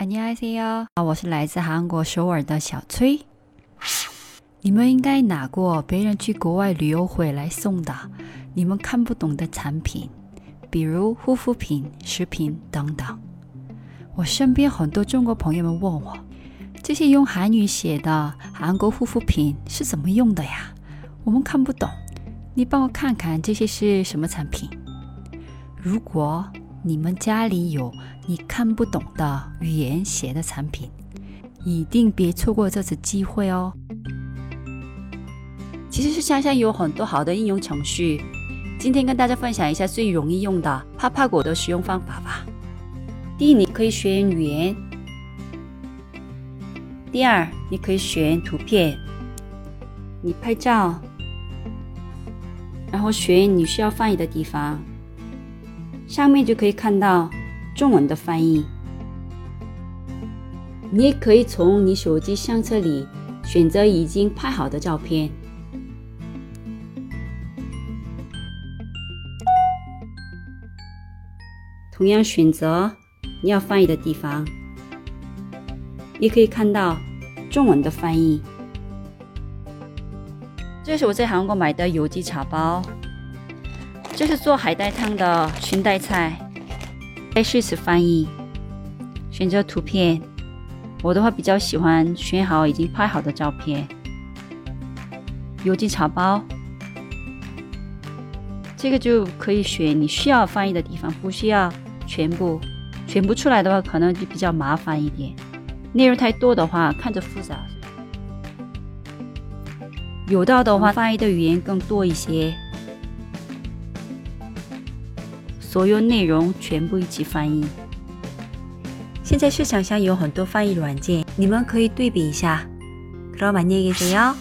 안녕하세요，我是来自韩国首尔的小崔。你们应该拿过别人去国外旅游回来送的你们看不懂的产品，比如护肤品、食品等等。我身边很多中国朋友们问我，这些用韩语写的韩国护肤品是怎么用的呀？我们看不懂，你帮我看看这些是什么产品？如果 你们家里有你看不懂的语言写的产品，一定别错过这次机会哦。其实是想想有很多好的应用程序，今天跟大家分享一下最容易用的啪啪果的使用方法吧。第一，你可以选语言；第二，你可以选图片。你拍照，然后选你需要翻译的地方。上面就可以看到中文的翻译。你也可以从你手机相册里选择已经拍好的照片，同样选择你要翻译的地方，也可以看到中文的翻译。这是我在韩国买的有机茶包。这是做海带汤的裙带菜，来试试翻译，选择图片。我的话比较喜欢选好已经拍好的照片。邮寄草包，这个就可以选你需要翻译的地方，不需要全部。全部出来的话，可能就比较麻烦一点。内容太多的话，看着复杂。有道的话，翻译的语言更多一些。所有内容全部一起翻译。现在市场上有很多翻译软件，你们可以对比一下。그럼안녕히계세요